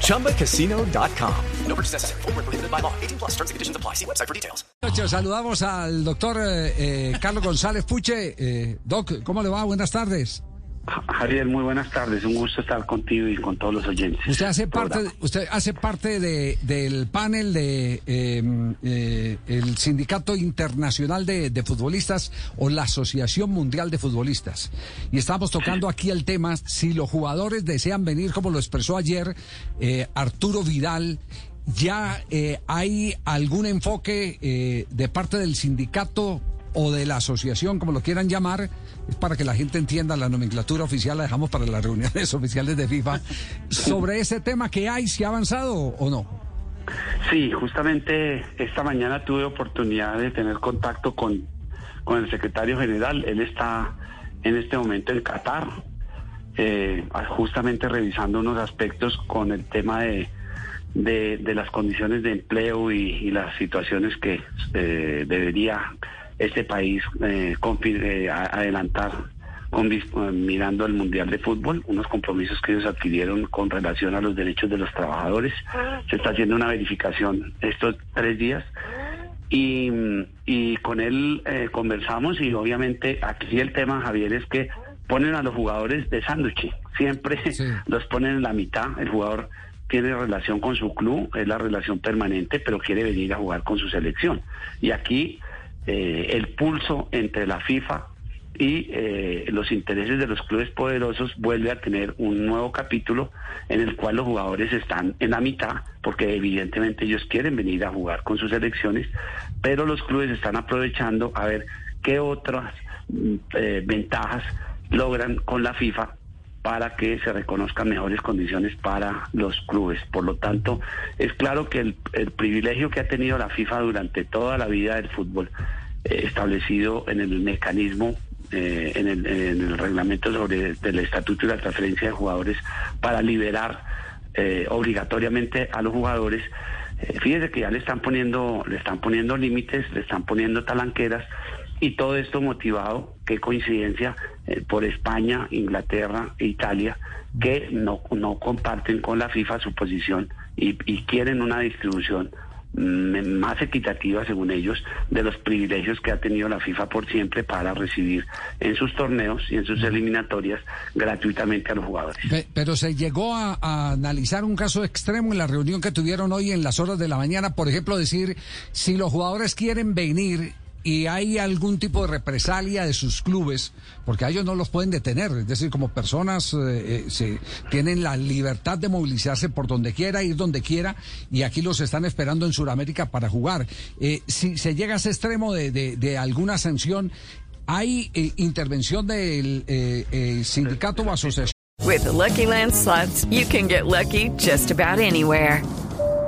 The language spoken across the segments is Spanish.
ChumbaCasino.com. No purchase necessary. Full prohibited by law. 18 plus terms and conditions apply. See website for details. Saludamos al doctor eh, eh, Carlos González Puche. Eh, doc, ¿cómo le va? Buenas tardes. Javier, muy buenas tardes. Un gusto estar contigo y con todos los oyentes. Usted hace parte, usted hace parte de, del panel de em, eh, el Sindicato Internacional de, de, Futbolistas o la Asociación Mundial de Futbolistas. Y estamos tocando aquí el tema si los jugadores desean venir, como lo expresó ayer eh, Arturo Vidal. ¿Ya eh, hay algún enfoque eh, de parte del sindicato o de la asociación, como lo quieran llamar, es para que la gente entienda la nomenclatura oficial, la dejamos para las reuniones oficiales de FIFA, sobre ese tema que hay, si ha avanzado o no. Sí, justamente esta mañana tuve oportunidad de tener contacto con, con el secretario general. Él está en este momento en Qatar, eh, justamente revisando unos aspectos con el tema de, de, las condiciones de empleo y, y las situaciones que eh, debería este país eh, eh, adelantar con, eh, mirando al Mundial de Fútbol, unos compromisos que ellos adquirieron con relación a los derechos de los trabajadores. Se está haciendo una verificación estos tres días y, y con él conversamos y obviamente aquí el tema, Javier, es que ponen a los jugadores de sándwich, siempre los ponen en la mitad, el jugador tiene relación con su club, es la relación permanente, pero quiere venir a jugar con su selección. Y aquí eh, el pulso entre la FIFA y eh, los intereses de los clubes poderosos vuelve a tener un nuevo capítulo en el cual los jugadores están en la mitad, porque evidentemente ellos quieren venir a jugar con sus selecciones, pero los clubes están aprovechando a ver qué otras mm, eh, ventajas logran con la FIFA para que se reconozcan mejores condiciones para los clubes. Por lo tanto, es claro que el, privilegio que ha tenido la FIFA durante toda la vida del fútbol, eh, establecido en el mecanismo, eh, en, el, reglamento sobre el estatuto y la transferencia de jugadores, para liberar eh, obligatoriamente a los jugadores, fíjese que ya le están poniendo, le están poniendo límites, le están poniendo talanqueras y todo esto motivado, qué coincidencia, eh, por España, Inglaterra e Italia, que no, no comparten con la FIFA su posición y, y quieren una distribución mm, más equitativa, según ellos, de los privilegios que ha tenido la FIFA por siempre para recibir en sus torneos y en sus eliminatorias gratuitamente a los jugadores. Pero se llegó a, a, analizar un caso extremo en la reunión que tuvieron hoy en las horas de la mañana, por ejemplo, decir, si los jugadores quieren venir y hay algún tipo de represalia de sus clubes, porque a ellos no los pueden detener, es decir, como personas eh, eh, se, tienen la libertad de movilizarse por donde quiera, ir donde quiera, y aquí los están esperando en Sudamérica para jugar. Eh, si se llega a ese extremo de, de, alguna sanción, ¿hay intervención del sindicato o asociación?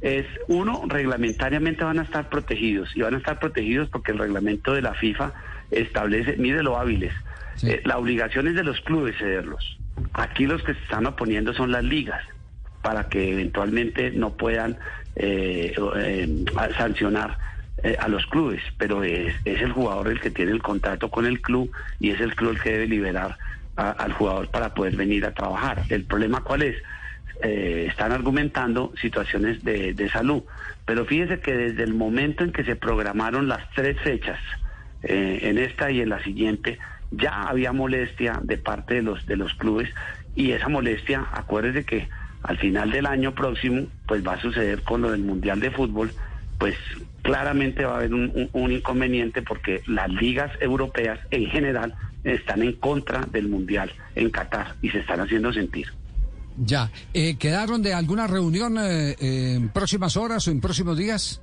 es uno, reglamentariamente van a estar protegidos y van a estar protegidos porque el reglamento de la FIFA establece, mire lo hábiles, eh, la obligación es de los clubes cederlos. Aquí los que se están oponiendo son las ligas para que eventualmente no puedan eh, eh, sancionar a los clubes, pero es, es, el jugador el que tiene el contrato con el club y es el club el que debe liberar al jugador para poder venir a trabajar. El problema cuál es? Eh, están argumentando situaciones de, salud. Pero fíjese que desde el momento en que se programaron las tres fechas, eh, en esta y en la siguiente, ya había molestia de parte de los, de los clubes y esa molestia, acuérdese que al final del año próximo, pues va a suceder con lo del Mundial de Fútbol pues claramente va a haber un, un inconveniente porque las ligas europeas en general están en contra del Mundial en Qatar y se están haciendo sentir. Ya, eh, ¿quedaron de alguna reunión eh, en próximas horas o en próximos días?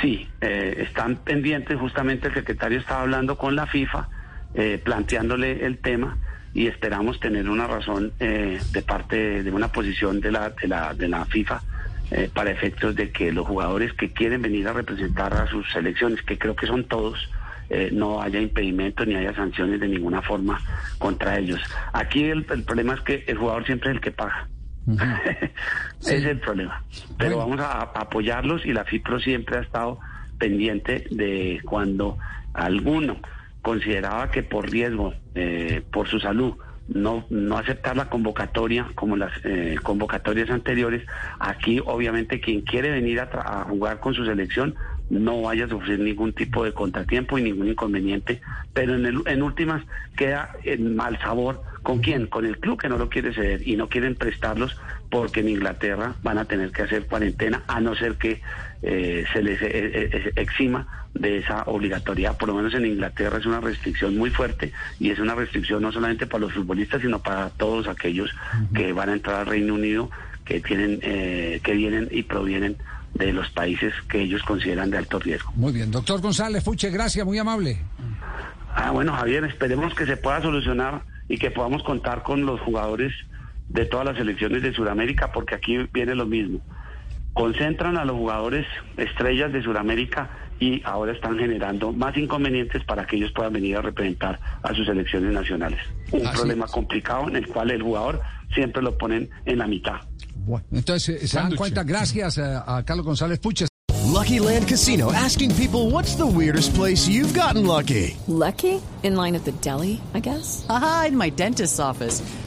Sí, eh, están pendientes, justamente el secretario estaba hablando con la FIFA, planteándole el tema y esperamos tener una razón de parte de una posición de la, de la, de la FIFA para efectos de que los jugadores que quieren venir a representar a sus selecciones, que creo que son todos, no haya impedimento ni haya sanciones de ninguna forma contra ellos. Aquí el, el problema es que el jugador siempre es el que paga. Es el problema. Pero vamos a, apoyarlos y la FIPRO siempre ha estado pendiente de cuando alguno consideraba que por riesgo, eh, por su salud, no, no aceptar la convocatoria como las eh, convocatorias anteriores. Aquí obviamente quien quiere venir a, a, jugar con su selección no vaya a sufrir ningún tipo de contratiempo y ningún inconveniente, pero en, el, en últimas queda en mal sabor ¿Con quién? Con el club que no lo quiere ceder y no quieren prestarlos porque en Inglaterra van a tener que hacer cuarentena a no ser que eh, se les eh, eh, exima de esa obligatoriedad. Por lo menos en Inglaterra es una restricción muy fuerte y es una restricción no solamente para los futbolistas, sino para todos aquellos que van a entrar al Reino Unido, que tienen, que vienen y provienen de los países que ellos consideran de alto riesgo. Muy bien, doctor González Fuche, gracias, muy amable. Ah, bueno, Javier, esperemos que se pueda solucionar y que podamos contar con los jugadores de todas las selecciones de Sudamérica, porque aquí viene lo mismo. Concentran a los jugadores estrellas de Sudamérica y ahora están generando más inconvenientes para que ellos puedan venir a representar a sus selecciones nacionales. Un problema complicado en el cual el jugador siempre lo ponen en la mitad. Bueno, entonces se dan cuenta, gracias a, a Carlos González Puches. Lucky Land Casino asking people what's the weirdest place you've gotten lucky. Lucky? In line at the deli, I guess? Aha, in my dentist's office.